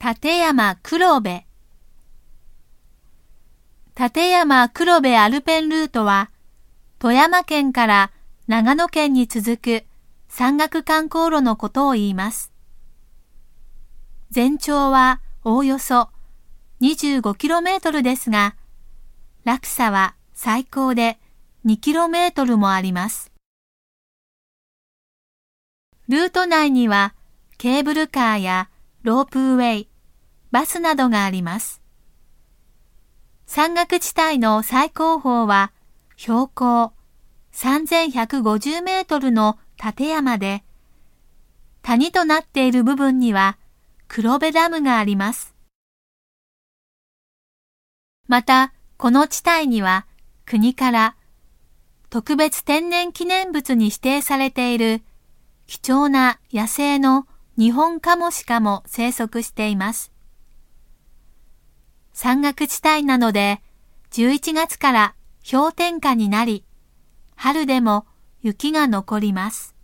立山黒部立山黒部アルペンルートは、富山県から長野県に続く山岳観光路のことを言います。全長はおおよそ 25km ですが、落差は最高で 2km もあります。ルート内にはケーブルカーやロープウェイ、バスなどがあります。山岳地帯の最高峰は標高3150メートルの立山で、谷となっている部分には黒部ダムがあります。また、この地帯には国から特別天然記念物に指定されている貴重な野生の日本カモシカも生息しています。山岳地帯なので、11月から氷点下になり、春でも雪が残ります。